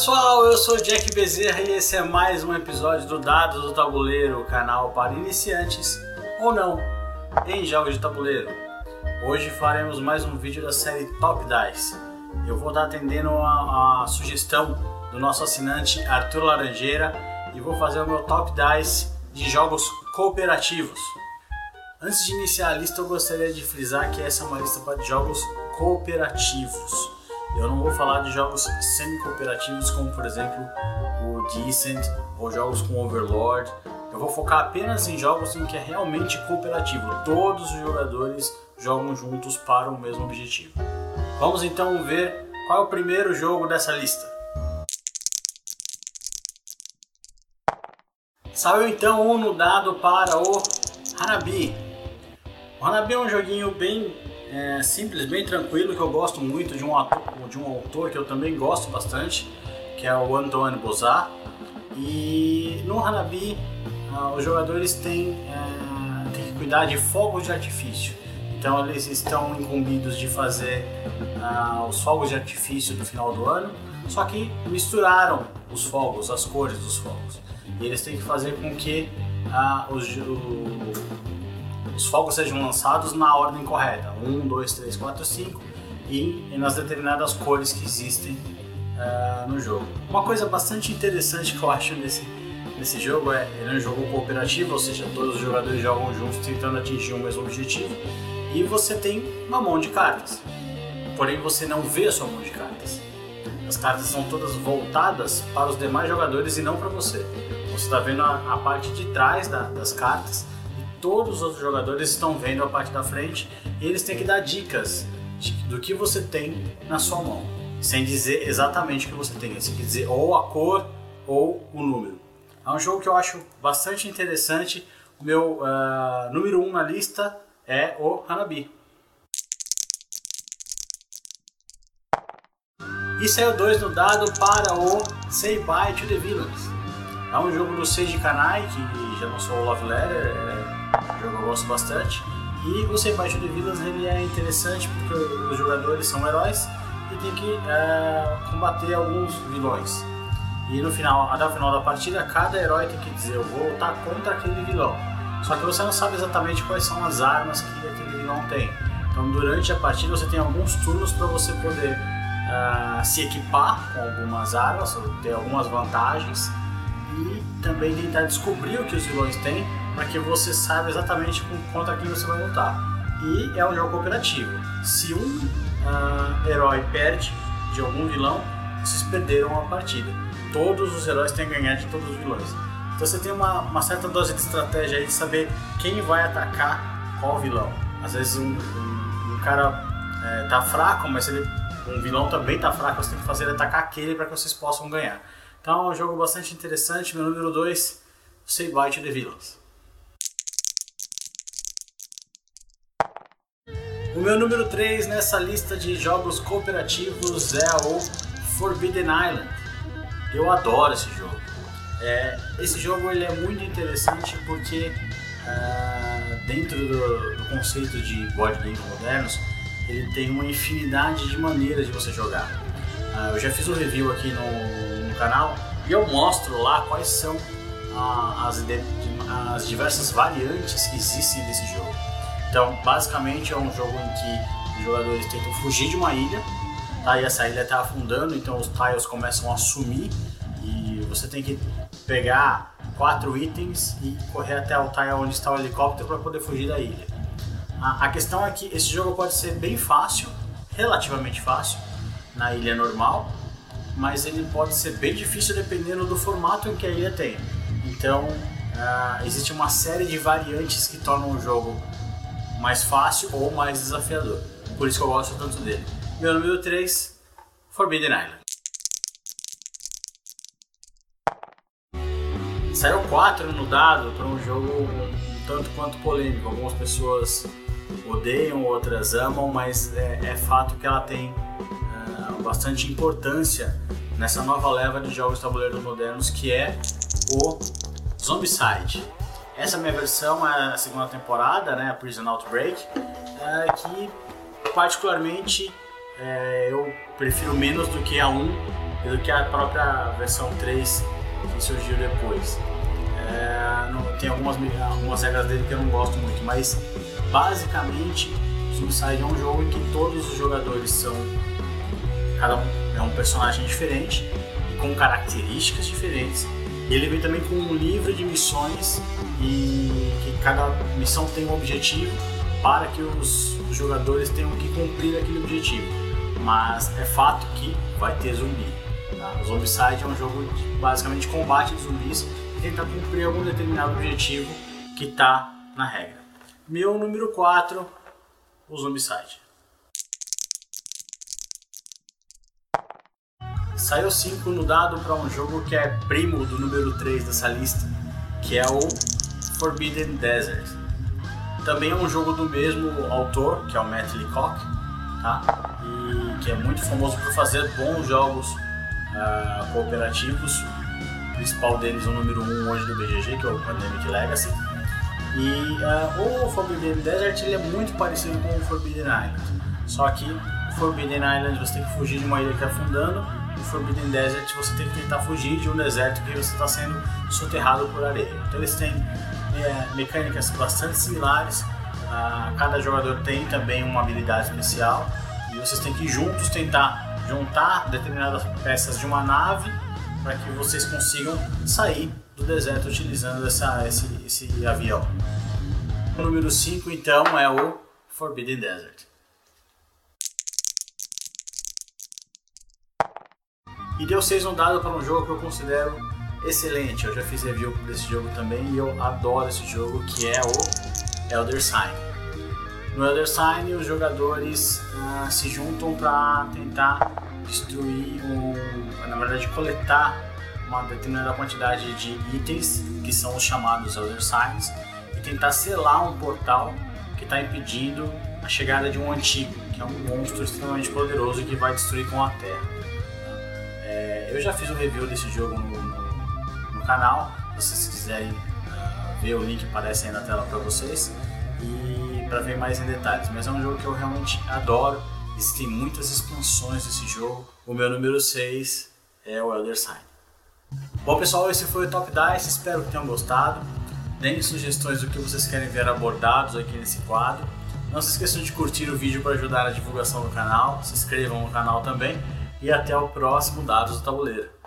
pessoal, eu sou Jack Bezerra e esse é mais um episódio do Dados do Tabuleiro, canal para iniciantes ou não em jogos de tabuleiro. Hoje faremos mais um vídeo da série Top Dice. Eu vou estar atendendo a, a sugestão do nosso assinante Arthur Laranjeira e vou fazer o meu Top Dice de jogos cooperativos. Antes de iniciar a lista, eu gostaria de frisar que essa é uma lista de jogos cooperativos. Eu não vou falar de jogos semi-cooperativos como, por exemplo, o Decent ou jogos com Overlord. Eu vou focar apenas em jogos em que é realmente cooperativo. Todos os jogadores jogam juntos para o mesmo objetivo. Vamos então ver qual é o primeiro jogo dessa lista. Saiu então um no dado para o Hanabi. O Hanabi é um joguinho bem é, simples, bem tranquilo, que eu gosto muito de um, ator, de um autor que eu também gosto bastante, que é o Antoine Bozat. E no Hanabi, ah, os jogadores têm, é, têm que cuidar de fogos de artifício. Então eles estão incumbidos de fazer ah, os fogos de artifício do final do ano, só que misturaram os fogos, as cores dos fogos. E eles têm que fazer com que ah, os, o, os fogos sejam lançados na ordem correta: 1, 2, 3, 4, 5 e, nas determinadas cores que existem uh, no jogo. Uma coisa bastante interessante que eu acho nesse, nesse jogo é ele é um jogo cooperativo, ou seja, todos os jogadores jogam juntos tentando atingir o mesmo objetivo e você tem uma mão de cartas. Porém, você não vê a sua mão de cartas. As cartas são todas voltadas para os demais jogadores e não para você. Você está vendo a, a, parte de trás da, das cartas todos os outros jogadores estão vendo a parte da frente e eles têm que dar dicas de, do que você tem na sua mão, sem dizer exatamente o que você tem. Quer dizer ou a cor ou o número. É um jogo que eu acho bastante interessante. O meu uh, número 1 um na lista é o Hanabi. E saiu 2 no dado para o Say Bye to the Villains. É um jogo do Seiji Kanai, que já lançou o Love Letter, é jogo eu gosto bastante. E o Senpai de Vilas ele é interessante porque os jogadores são heróis e tem que é, combater alguns vilões. E no final, até o final da partida, cada herói tem que dizer eu vou lutar contra aquele vilão. Só que você não sabe exatamente quais são as armas que aquele vilão tem. Então durante a partida você tem alguns turnos para você poder uh, se equipar com algumas armas, ter algumas vantagens e também tentar descobrir o que os vilões têm para que você saiba exatamente contra quem você vai lutar. E é um jogo cooperativo. Se um uh, herói perde de algum vilão, vocês perderam a partida. Todos os heróis têm que ganhar de todos os vilões. Então você tem uma, uma certa dose de estratégia aí de saber quem vai atacar qual vilão. Às vezes um, um, um cara é, tá fraco, mas ele, um vilão também tá fraco, você tem que fazer ele atacar aquele para que vocês possam ganhar. Então é um jogo bastante interessante. Meu número 2, Say Bye to the Villains. O meu número 3 nessa lista de jogos cooperativos é o Forbidden Island. Eu adoro esse jogo. É, esse jogo ele é muito interessante porque uh, dentro do, do, conceito de board games modernos ele tem uma infinidade de maneiras de você jogar. Uh, eu já fiz um review aqui no, no canal e eu mostro lá quais são uh, as, as diversas variantes que existem desse jogo. Então, basicamente é um jogo em que os jogadores tentam fugir de uma ilha, tá? E essa ilha está afundando, então os tiles começam a sumir e você tem que pegar quatro itens e correr até o tile onde está o helicóptero para poder fugir da ilha. A, a questão é que esse jogo pode ser bem fácil, relativamente fácil, na ilha normal, mas ele pode ser bem difícil dependendo do formato em que a ilha tem. Então, uh, existe uma série de variantes que tornam o jogo mais fácil ou mais desafiador. Por isso que eu gosto tanto dele. Meu número 3, Forbidden Island. Saiu 4 no dado para um jogo um tanto quanto polêmico. Algumas pessoas odeiam, outras amam, mas é, é fato que ela tem uh, bastante importância nessa nova leva de jogos tabuleiros modernos que é o Zombicide. Essa minha versão é a segunda temporada, né, a Prison Outbreak, é, que particularmente é, eu prefiro menos do que a 1, do que a própria versão 3 que surgiu depois. É, não, tem algumas, algumas regras dele que eu não gosto muito, mas basicamente Zombicide é um jogo em que todos os jogadores são. Cada um é um personagem diferente e com características diferentes. E ele vem também com um livro de missões e que cada missão tem um objetivo para que os, os jogadores tenham que cumprir aquele objetivo. Mas é fato que vai ter zumbi. Tá? O Zombicide é um jogo de, basicamente de combate de zumbis e tentar cumprir algum determinado objetivo que está na regra. Meu número 4, o Zombicide. Saiu 5 no dado para um jogo que é primo do número 3 dessa lista, que é o Forbidden Desert. Também é um jogo do mesmo autor, que é o Matt Leacock, tá? e que é muito famoso por fazer bons jogos uh, cooperativos. O principal deles é o número 1 um hoje do BGG, que é o Pandemic Legacy. E uh, o Forbidden Desert ele é muito parecido com o Forbidden Island, só que o Forbidden Island você tem que fugir de uma ilha que está afundando, e o Forbidden Desert você tem que tentar fugir de um deserto que você está sendo soterrado por areia. Então eles têm é, mecânicas bastante similares, cada jogador tem também uma habilidade especial e vocês têm que juntos tentar juntar determinadas peças de uma nave para que vocês consigam sair do deserto utilizando essa, esse, esse avião. O número 5 então é o Forbidden Desert. E deu 6 um dado para um jogo que eu considero excelente. Eu já fiz review desse jogo também e eu adoro esse jogo que é o Elder Sign. No Elder Sign, os jogadores uh, se juntam para tentar destruir, um, na verdade, coletar uma determinada quantidade de itens, que são os chamados Elder Signs, e tentar selar um portal que está impedindo a chegada de um antigo, que é um monstro extremamente poderoso que vai destruir com a Terra. Eu já fiz um review desse jogo no, no, no canal, se vocês quiserem uh, ver o link aparece aí na tela para vocês. E para ver mais em detalhes, mas é um jogo que eu realmente adoro. Existem muitas expansões desse jogo. O meu número 6 é o Elder Sign. Bom pessoal, esse foi o Top Dice, espero que tenham gostado. Deem sugestões do que vocês querem ver abordados aqui nesse quadro. Não se esqueçam de curtir o vídeo para ajudar a divulgação do canal, se inscrevam no canal também e até o próximo Dados do Tabuleiro.